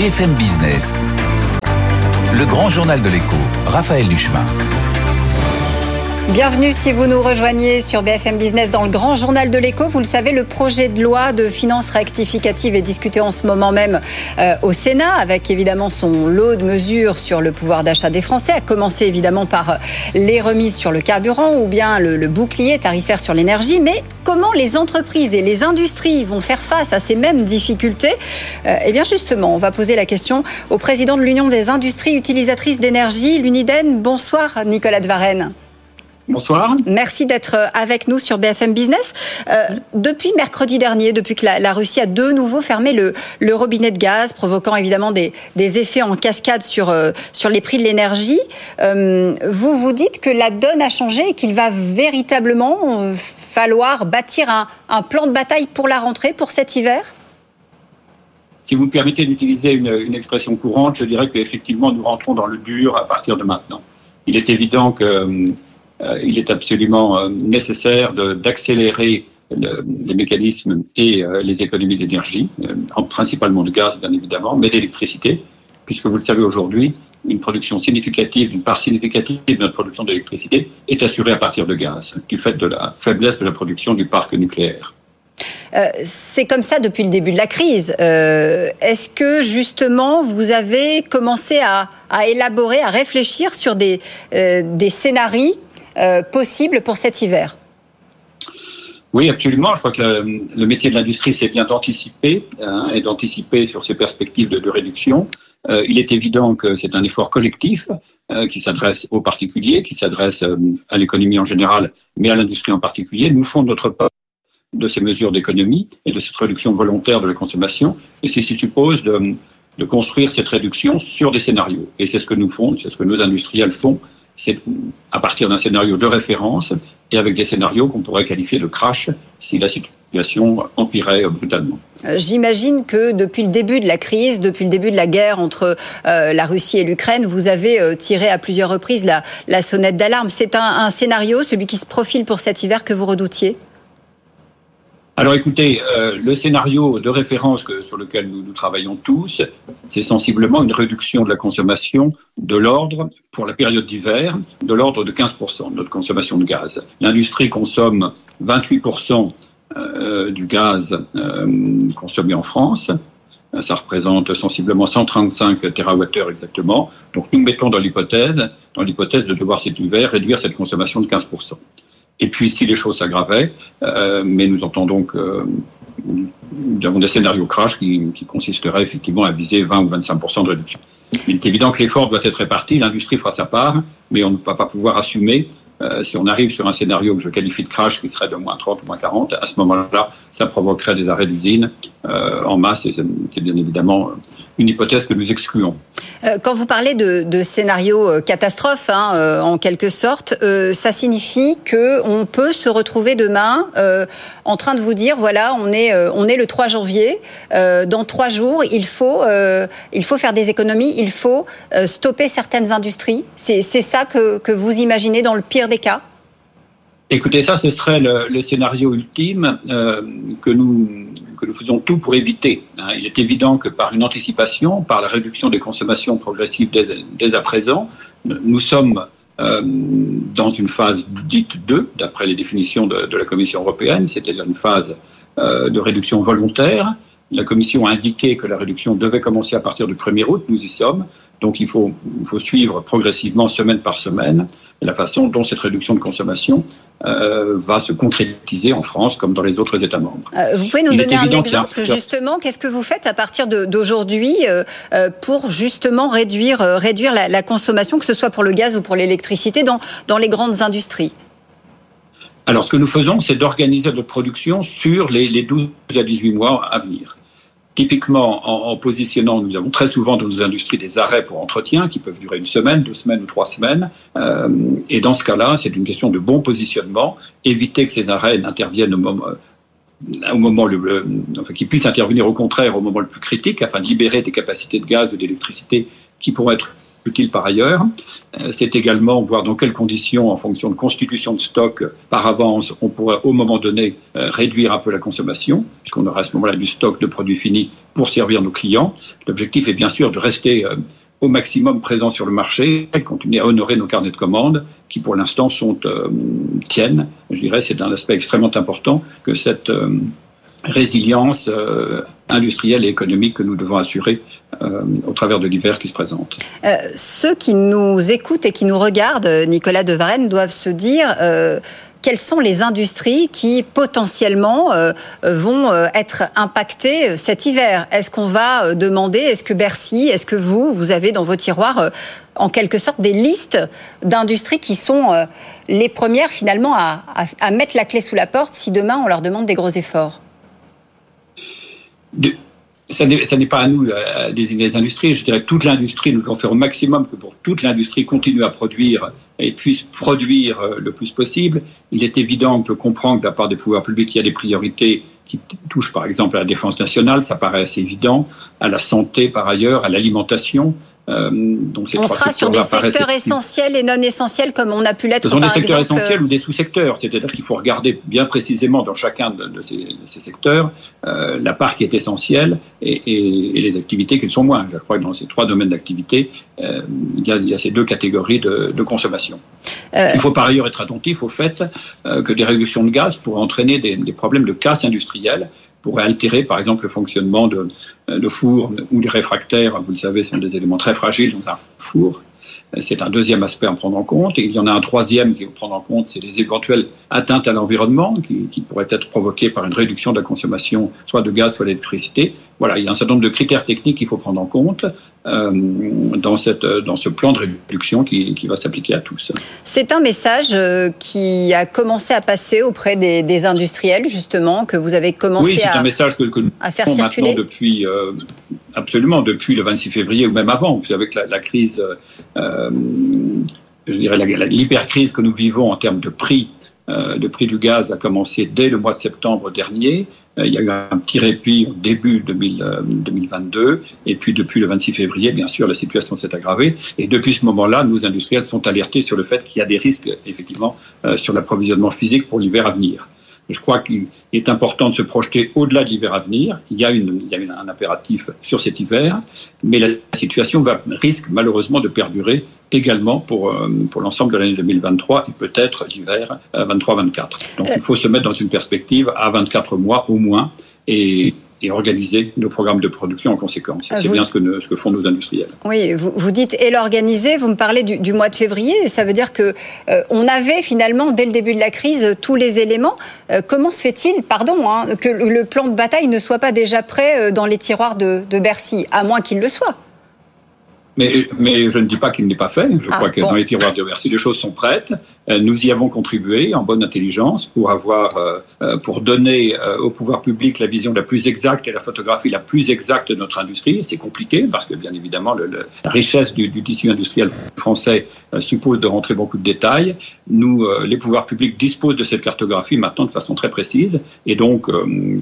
[SPEAKER 1] BFM Business, le grand journal de l'écho, Raphaël Duchemin.
[SPEAKER 2] Bienvenue si vous nous rejoignez sur BFM Business dans le grand journal de l'écho. Vous le savez, le projet de loi de finances rectificative est discuté en ce moment même euh, au Sénat avec évidemment son lot de mesures sur le pouvoir d'achat des Français, à commencer évidemment par euh, les remises sur le carburant ou bien le, bouclier tarifaire sur l'énergie. Mais comment les entreprises et les industries vont faire face à ces mêmes difficultés? Euh, Eh bien justement, on va poser la question au président de l'Union des industries utilisatrices d'énergie, l'Uniden. Bonsoir Nicolas de Varenne.
[SPEAKER 5] Bonsoir.
[SPEAKER 2] Merci d'être euh, avec nous sur BFM Business. Euh, depuis mercredi dernier, depuis que la, la, Russie a de nouveau fermé le, le robinet de gaz, provoquant évidemment des, des effets en cascade sur, euh, sur les prix de l'énergie, euh, vous vous dites que la donne a changé et qu'il va véritablement falloir bâtir un, un, plan de bataille pour la rentrée, pour cet hiver?
[SPEAKER 5] Si vous me permettez d'utiliser une, une expression courante, je dirais qu'effectivement nous rentrons dans le dur à partir de maintenant. Il est évident que il est absolument euh, nécessaire d'accélérer le, les mécanismes et euh, les économies d'énergie, principalement de gaz bien évidemment, mais d'électricité, puisque vous le savez aujourd'hui, une production significative, une part significative de notre production d'électricité est assurée à partir de gaz, du fait de la faiblesse de la production du parc nucléaire.
[SPEAKER 2] Euh, c'est comme ça depuis le début de la crise. Euh, Est-ce que justement vous avez commencé à, élaborer, à réfléchir sur euh, des scénarios euh, possible pour cet hiver
[SPEAKER 5] oui, absolument. Je crois que le, métier de l'industrie, c'est bien d'anticiper hein, et d'anticiper sur ces perspectives de, réduction. Euh, il est évident que c'est un effort collectif euh, qui s'adresse aux particuliers, qui s'adresse à l'économie en général, mais à l'industrie en particulier. Nous font notre part de ces mesures d'économie et de cette réduction volontaire de la consommation, et c'est ce qui suppose de, de construire cette réduction sur des scénarios. Et c'est ce que nous font, c'est ce que nos industriels font c'est à partir d'un scénario de référence et avec des scénarios qu'on pourrait qualifier de crash si la situation empirait brutalement.
[SPEAKER 2] Euh, j'imagine que depuis le début de la crise, depuis le début de la guerre entre euh, la Russie et l'Ukraine, vous avez euh, tiré à plusieurs reprises la, sonnette d'alarme. C'est un, scénario, celui qui se profile pour cet hiver, que vous redoutiez?
[SPEAKER 5] Alors écoutez, euh, le scénario de référence sur lequel nous, nous travaillons tous, c'est sensiblement une réduction de la consommation de l'ordre, pour la période d'hiver, de l'ordre de 15% de notre consommation de gaz. L'industrie consomme 28% euh, du gaz euh, consommé en France. Ça représente sensiblement 135 TWh exactement. Donc nous mettons dans l'hypothèse, dans l'hypothèse de devoir cet hiver réduire cette consommation de 15%. Et puis, si les choses s'aggravaient, euh, mais nous entendons que nous avons des scénarios crash qui, qui consisteraient effectivement à viser 20 ou 25% de réduction. Il est évident que l'effort doit être réparti, l'industrie fera sa part, mais on ne va pas pouvoir assumer euh, si on arrive sur un scénario que je qualifie de crash qui serait de moins 30 ou moins 40, à ce moment-là, ça provoquerait des arrêts d'usine euh, en masse et c'est bien évidemment une hypothèse que nous excluons.
[SPEAKER 2] Euh, quand vous parlez de, de scénario euh, catastrophe, hein, euh, en quelque sorte, euh, ça signifie que on peut se retrouver demain euh, en train de vous dire voilà, on est on est le 3 janvier, dans trois jours, il faut il faut faire des économies, il faut stopper certaines industries. C'est ça que, que vous imaginez dans le pire des cas?
[SPEAKER 5] Écoutez, ça, ce serait le, le scénario ultime euh, que nous que nous faisons tout pour éviter. Hein. Il est évident que par une anticipation, par la réduction des consommations progressives dès, à présent, nous sommes euh, dans une phase dite 2, d'après les définitions de, la Commission européenne, c'est-à-dire une phase euh, de réduction volontaire. La Commission a indiqué que la réduction devait commencer à partir du 1er août, nous y sommes. Donc il faut suivre progressivement, semaine par semaine, la façon dont cette réduction de consommation euh, va se concrétiser en France comme dans les autres États membres.
[SPEAKER 2] Euh, vous pouvez nous Il donner un exemple justement Qu'est-ce que vous faites à partir d'aujourd'hui euh, pour justement réduire, réduire la, la, consommation, que ce soit pour le gaz ou pour l'électricité, dans, dans les grandes industries?
[SPEAKER 5] Alors, ce que nous faisons, c'est d'organiser notre production sur les, les 12 à 18 mois à venir. Typiquement, en, positionnant, nous avons très souvent dans nos industries des arrêts pour entretien qui peuvent durer une semaine, deux semaines ou trois semaines. Euh, et dans ce cas-là, c'est une question de bon positionnement, éviter que ces arrêts n'interviennent au moment, au moment le, enfin, puissent intervenir au contraire au moment le plus critique, afin de libérer des capacités de gaz ou d'électricité qui pourraient être utiles par ailleurs. Euh, c'est également voir dans quelles conditions, en fonction de constitution de stock par avance, on pourrait au moment donné euh, réduire un peu la consommation, puisqu'on aura à ce moment-là du stock de produits finis pour servir nos clients. L'objectif est bien sûr de rester euh, au maximum présent sur le marché, continuer à honorer nos carnets de commandes qui pour l'instant sont euh, tiennent. Je dirais c'est un aspect extrêmement important que cette résilience industrielle et économique que nous devons assurer euh, au travers de l'hiver qui se présente.
[SPEAKER 2] Euh, ceux qui nous écoutent et qui nous regardent, Nicolas de Varenne, doivent se dire euh, quelles sont les industries qui potentiellement euh, vont être impactées cet hiver? Est-ce qu'on va demander, est-ce que Bercy, est-ce que vous, vous avez dans vos tiroirs en quelque sorte des listes d'industries qui sont les premières finalement à, à, à mettre la clé sous la porte si demain on leur demande des gros efforts?
[SPEAKER 5] De, ça n'est pas à nous à désigner les industries. Je dirais toute l'industrie, nous devons faire au maximum que pour toute l'industrie continue à produire et puisse produire le plus possible. Il est évident que je comprends que de la part des pouvoirs publics, il y a des priorités qui touchent par exemple à la défense nationale, ça paraît assez évident, à la santé par ailleurs, à l'alimentation.
[SPEAKER 2] Euh, donc on sera sur des secteurs essentiels et non essentiels comme on a pu l'être.
[SPEAKER 5] Ce sont des secteurs exemple... essentiels ou des sous-secteurs, c'est-à-dire qu'il faut regarder bien précisément dans chacun de, de, ces, de ces, secteurs euh, la part qui est essentielle et, et, et, les activités qui le sont moins. Je crois que dans ces trois domaines d'activité, euh, il, il, y a ces deux catégories de, de consommation. Euh, il faut par ailleurs être attentif au fait euh, que des réductions de gaz pourraient entraîner des, des problèmes de casse industrielle pourrait altérer, par exemple, le fonctionnement de, de fours ou des réfractaires. Vous le savez, sont des éléments très fragiles dans un four. C'est un deuxième aspect à prendre en compte. Et il y en a un troisième qui faut prendre en compte, c'est les éventuelles atteintes à l'environnement qui, qui, pourraient être provoquées par une réduction de la consommation soit de gaz, soit d'électricité. Voilà, il y a un certain nombre de critères techniques qu'il faut prendre en compte euh, dans, cette, dans ce plan de réduction qui, qui va s'appliquer à tous.
[SPEAKER 2] C'est un message euh, qui a commencé à passer auprès des, des industriels, justement, que vous avez commencé
[SPEAKER 5] oui, c'est un message que, que nous
[SPEAKER 2] à faire circuler
[SPEAKER 5] depuis, euh, absolument, depuis le 26 février ou même avant, avec la, la crise, euh, je dirais l'hypercrise que nous vivons en termes de prix, euh, de prix du gaz a commencé dès le mois de septembre dernier. Euh, il y a eu un petit répit au début 2000, 2022, et puis depuis le 26 février, bien sûr, la situation s'est aggravée. Et depuis ce moment-là, nos industriels sont alertés sur le fait qu'il y a des risques, effectivement, euh, sur l'approvisionnement physique pour l'hiver à venir. Je crois qu'il est important de se projeter au-delà de l'hiver à venir. Il y a, une, il y a un impératif sur cet hiver, mais la situation va, risque malheureusement de perdurer également pour, euh, pour l'ensemble de l'année 2023 et peut-être l'hiver 23-24. Donc il faut se mettre dans une perspective à 24 mois au moins et et organiser nos programmes de production en conséquence. C'est bien ce que, ce que, font nos industriels.
[SPEAKER 2] Oui, vous, vous dites et l'organiser, vous me parlez du, du, mois de février, ça veut dire que euh, on avait finalement, dès le début de la crise, tous les éléments. Euh, comment se fait-il, pardon, hein, que le plan de bataille ne soit pas déjà prêt euh, dans les tiroirs de, de Bercy, à moins qu'il le soit?
[SPEAKER 5] Mais, mais, je ne dis pas qu'il n'est pas fait. Je ah, crois que dans les tiroirs de Bercy, les choses sont prêtes. Euh, nous y avons contribué en bonne intelligence pour avoir, euh, euh, pour donner au pouvoir public la vision la plus exacte et la photographie la plus exacte de notre industrie. C'est compliqué parce que bien évidemment le, la richesse du, du, tissu industriel français suppose de rentrer beaucoup de détails. Nous, les pouvoirs publics disposent de cette cartographie maintenant de façon très précise. Et donc,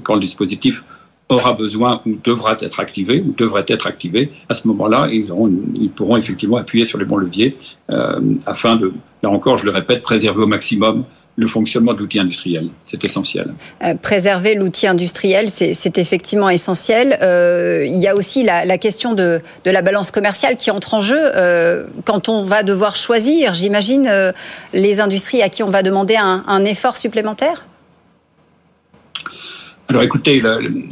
[SPEAKER 5] quand le dispositif aura besoin ou devra être activé ou devrait être activé, à ce moment-là, ils, pourront effectivement appuyer sur les bons leviers euh, afin de, là encore, je le répète, préserver au maximum le fonctionnement de l'outil industriel. C'est essentiel.
[SPEAKER 2] Euh, préserver l'outil industriel, c'est effectivement essentiel. Euh, il y a aussi la, question de, de, la balance commerciale qui entre en jeu. Quand on va devoir choisir, j'imagine, les industries à qui on va demander un effort supplémentaire?
[SPEAKER 5] Alors écoutez,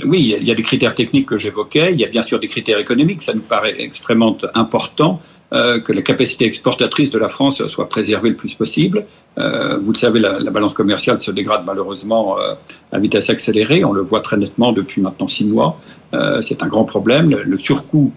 [SPEAKER 5] oui, il y a des critères techniques que j'évoquais, il y a bien sûr des critères économiques, ça nous paraît extrêmement important euh, que la capacité exportatrice de la France soit préservée le plus possible. Euh, vous le savez, la, la, balance commerciale se dégrade malheureusement euh, à vitesse accélérée, on le voit très nettement depuis maintenant six mois. Euh, c'est un grand problème. Le, le surcoût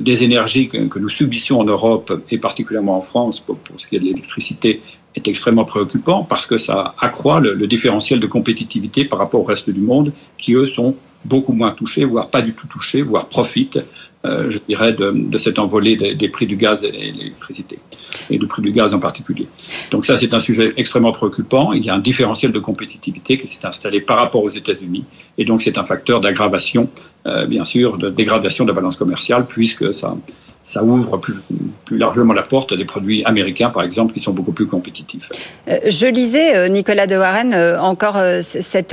[SPEAKER 5] des énergies que, nous subissons en Europe et particulièrement en France pour ce qui est de l'électricité est extrêmement préoccupant parce que ça accroît le, le, différentiel de compétitivité par rapport au reste du monde qui, eux, sont beaucoup moins touchés, voire pas du tout touchés, voire profitent, euh, je dirais, de, de cette envolée des, des, prix du gaz et de l'électricité, et du prix du gaz en particulier. Donc ça, c'est un sujet extrêmement préoccupant. Il y a un différentiel de compétitivité qui s'est installé par rapport aux États-Unis, et donc c'est un facteur d'aggravation, euh, bien sûr, de dégradation de la balance commerciale, puisque ça, ça ouvre plus, largement la porte à des produits américains, par exemple, qui sont beaucoup plus compétitifs.
[SPEAKER 2] Euh, je lisais, euh, Nicolas de Warren, euh, encore cet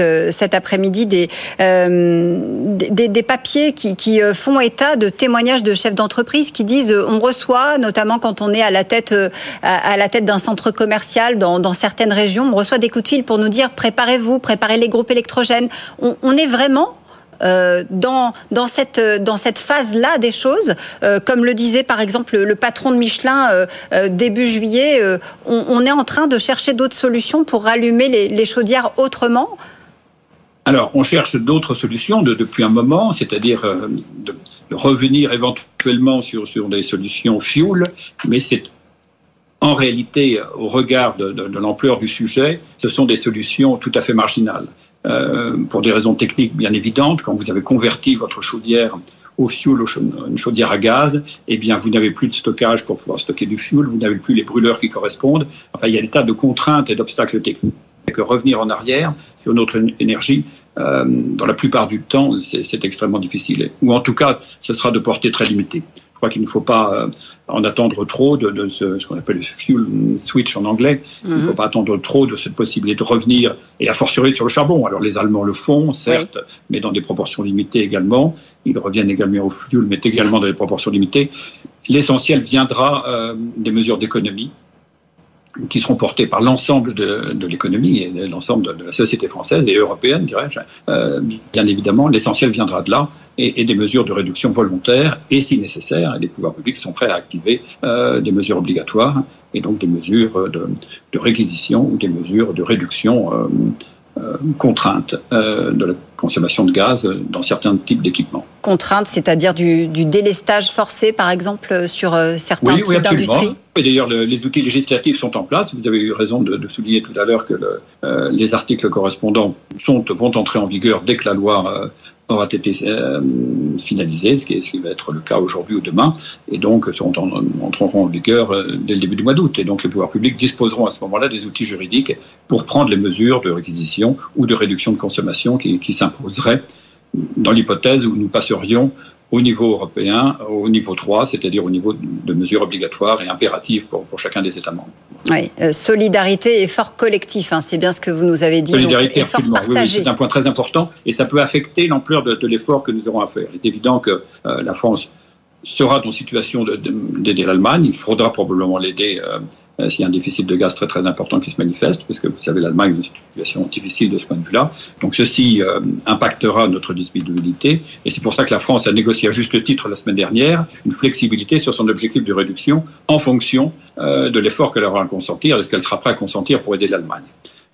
[SPEAKER 2] après-midi, des, des, papiers qui, font état de témoignages de chefs d'entreprise qui disent on reçoit, notamment quand on est à la tête, à, tête d'un centre commercial dans, certaines régions, on reçoit des coups de fil pour nous dire préparez-vous, préparez les groupes électrogènes. On est vraiment euh, dans, dans cette, phase-là des choses. Euh, comme le disait par exemple le, patron de Michelin euh, début juillet, on, est en train de chercher d'autres solutions pour rallumer les, chaudières autrement?
[SPEAKER 5] Alors, on cherche d'autres solutions de, depuis un moment, c'est-à-dire de, revenir éventuellement sur, des solutions fuel, mais c'est en réalité, au regard de l'ampleur du sujet, ce sont des solutions tout à fait marginales. Euh, pour des raisons techniques bien évidentes, quand vous avez converti votre chaudière au fioul, une chaudière à gaz, eh bien, vous n'avez plus de stockage pour pouvoir stocker du fioul, vous n'avez plus les brûleurs qui correspondent. Enfin, il y a des tas de contraintes et d'obstacles techniques. Et que revenir en arrière sur notre énergie, euh, dans la plupart du temps, c'est extrêmement difficile. Ou en tout cas, ce sera de portée très limitée. Je crois qu'il ne faut pas euh, en attendre trop de, de ce, ce qu'on appelle le fuel switch en anglais. Mm -hmm. Il ne faut pas attendre trop de cette possibilité de revenir, et à fortiori sur le charbon. Alors les Allemands le font, certes, oui. mais dans des proportions limitées également. Ils reviennent également au fuel, mais également dans des proportions limitées. L'essentiel viendra euh, des mesures d'économie qui seront portées par l'ensemble de, de l'économie et l'ensemble de, la société française et européenne, dirais-je. Euh, bien évidemment, l'essentiel viendra de là et, et, des mesures de réduction volontaire et, si nécessaire, les pouvoirs publics sont prêts à activer euh, des mesures obligatoires et donc des mesures de, de réquisition ou des mesures de réduction euh, contrainte euh, de la consommation de gaz dans certains types d'équipements.
[SPEAKER 2] Contrainte, c'est-à-dire du, du, délestage forcé, par exemple, sur euh, certains
[SPEAKER 5] oui,
[SPEAKER 2] types oui, d'industries
[SPEAKER 5] Et d'ailleurs, le, les outils législatifs sont en place. Vous avez eu raison de, de souligner tout à l'heure que le, euh, les articles correspondants sont, vont entrer en vigueur dès que la loi euh, aura été euh, finalisé, ce qui, va être le cas aujourd'hui ou demain, et donc sont en, entreront en vigueur euh, dès le début du mois d'août. Et donc les pouvoirs publics disposeront à ce moment-là des outils juridiques pour prendre les mesures de réquisition ou de réduction de consommation qui s'imposeraient dans l'hypothèse où nous passerions au niveau européen, au niveau 3, c'est-à-dire au niveau de mesures obligatoires et impératives pour, pour chacun des États membres.
[SPEAKER 2] Oui, euh, solidarité et effort collectif, hein, c'est bien ce que vous nous avez dit.
[SPEAKER 5] Solidarité, absolument. Oui, c'est un point très important et ça peut affecter l'ampleur de, de l'effort que nous aurons à faire. Il est évident que euh, la France sera dans situation d'aider l'Allemagne. Il faudra probablement l'aider euh, s'il y a un déficit de gaz très très important qui se manifeste, parce que vous savez, l'Allemagne est une situation difficile de ce point de vue-là. Donc ceci euh, impactera notre disponibilité, et c'est pour ça que la France a négocié à juste titre la semaine dernière une flexibilité sur son objectif de réduction en fonction euh, de l'effort qu'elle aura à consentir, de ce qu'elle sera prête à consentir pour aider l'Allemagne.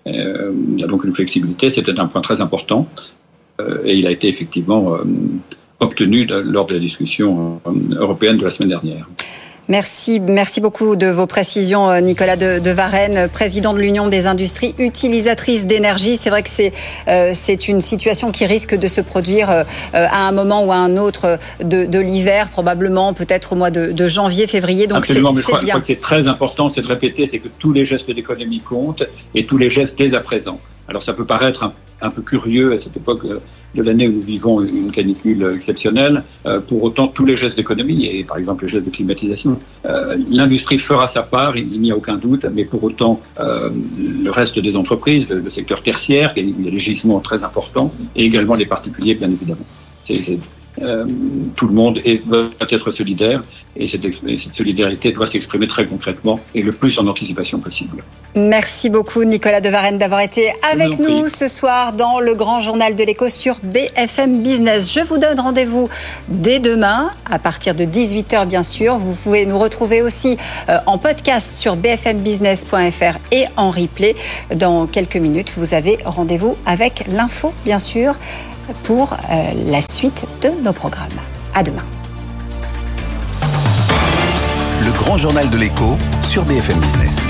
[SPEAKER 5] il y a donc une flexibilité, c'était un point très important, et il a été effectivement obtenu lors de la discussion européenne de la semaine dernière.
[SPEAKER 2] Merci, merci beaucoup de vos précisions, euh, Nicolas de, de Varenne, président de l'Union des industries utilisatrices d'énergie. C'est vrai que c'est euh, c'est une situation qui risque de se produire euh, à un moment ou à un autre de, de l'hiver, probablement peut-être au mois de, de janvier, février.
[SPEAKER 5] Donc Absolument, mais je crois, que c'est très important, c'est de répéter, c'est que tous les gestes d'économie comptent et tous les gestes dès à présent. Alors ça peut paraître un, un peu curieux à cette époque de l'année où nous vivons une canicule exceptionnelle. Euh, pour autant, tous les gestes d'économie, et par exemple les gestes de climatisation, euh, l'industrie fera sa part, il n'y a aucun doute, mais pour autant, euh, le reste des entreprises, le, secteur tertiaire, il y a des gisements très importants, et également les particuliers, bien évidemment. Tout le monde est, doit être solidaire et cette, cette solidarité doit s'exprimer très concrètement et le plus en anticipation possible.
[SPEAKER 2] Merci beaucoup Nicolas de Varenne d'avoir été avec nous ce soir dans le grand journal de l'écho sur BFM Business. Je vous donne rendez-vous dès demain à partir de 18h bien sûr. Vous pouvez nous retrouver aussi euh, en podcast sur bfmbusiness.fr et en replay. Dans quelques minutes, vous avez rendez-vous avec l'info bien sûr pour euh, la suite de nos programmes. À demain.
[SPEAKER 1] Le grand journal de l'écho sur BFM Business.